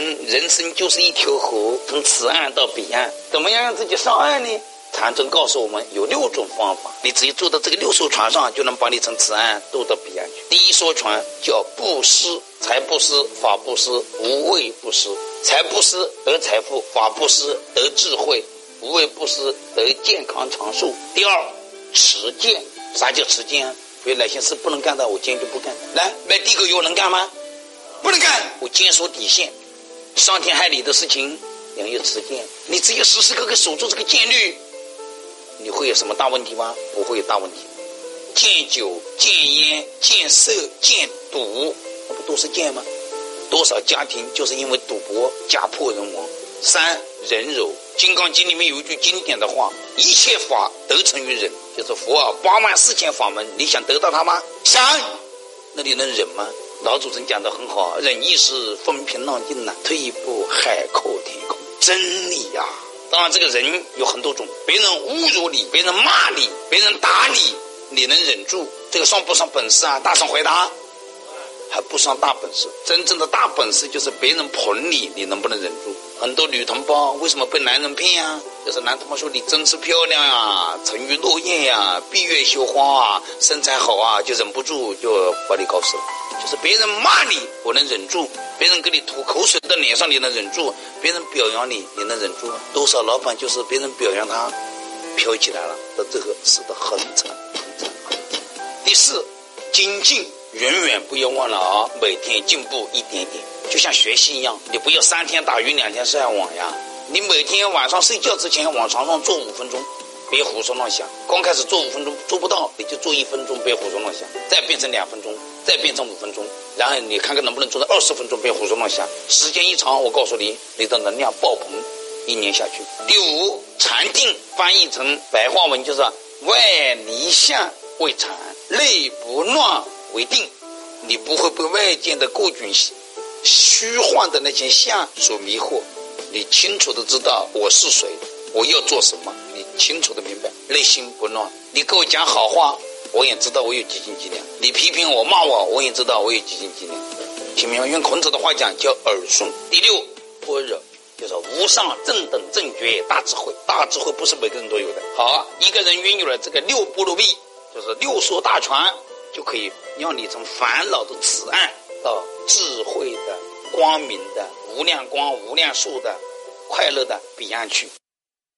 们人生就是一条河，从此岸到彼岸，怎么样让自己上岸呢？禅宗告诉我们有六种方法，你只要坐到这个六艘船上，就能把你从此岸渡到彼岸去。第一艘船叫布施，财布施、法布施、无畏布施。财布施得财富，法布施得智慧，无畏布施得健康长寿。第二，持剑，啥叫持剑啊？有哪些事不能干的，我坚决不干。来，卖地沟油能干吗？不能干，我坚守底线。伤天害理的事情，要有持剑。你只有时时刻刻守住这个戒律。你会有什么大问题吗？不会有大问题。戒酒、戒烟、戒色、戒赌，那不都是戒吗？多少家庭就是因为赌博家破人亡。三忍辱，《金刚经》里面有一句经典的话：“一切法得成于忍。”就是佛啊，八万四千法门，你想得到它吗？想，那你能忍吗？老祖宗讲的很好：“忍一时风平浪静呐，退一步海阔天空。”真理呀。当然，这个人有很多种，别人侮辱你，别人骂你，别人打你，你能忍住，这个算不算本事啊？大声回答，还不算大本事。真正的大本事就是别人捧你，你能不能忍住？很多女同胞为什么被男人骗啊？就是男同胞说你真是漂亮呀，沉鱼落雁呀，闭月羞花啊，身材好啊，就忍不住就把你搞死了。就是别人骂你，我能忍住；别人给你吐口水到脸上，你能忍住；别人表扬你，你能忍住。多少老板就是别人表扬他，飘起来了，到最后死得很惨很惨。第四，精进，永远不要忘了啊，每天进步一点点，就像学习一样，你不要三天打鱼两天晒网呀。你每天晚上睡觉之前往床上坐五分钟。别胡说乱想，刚开始做五分钟做不到，你就做一分钟，别胡说乱想，再变成两分钟，再变成五分钟，然后你看看能不能做到二十分钟，别胡说乱想。时间一长，我告诉你，你的能量爆棚，一年下去。第五，禅定翻译成白话文就是外离相为禅，内不乱为定。你不会被外界的各种虚幻的那些相所迷惑，你清楚的知道我是谁，我要做什么。清楚的明白，内心不乱。你给我讲好话，我也知道我有几斤几两；你批评我、骂我，我也知道我有几斤几两。听明白？用孔子的话讲，叫耳顺。第六，般若，就是无上正等正觉大智慧。大智慧不是每个人都有的。好，一个人拥有了这个六波罗蜜，就是六艘大船，就可以让你从烦恼的此岸到智慧的、光明的、无量光、无量寿的、快乐的彼岸去。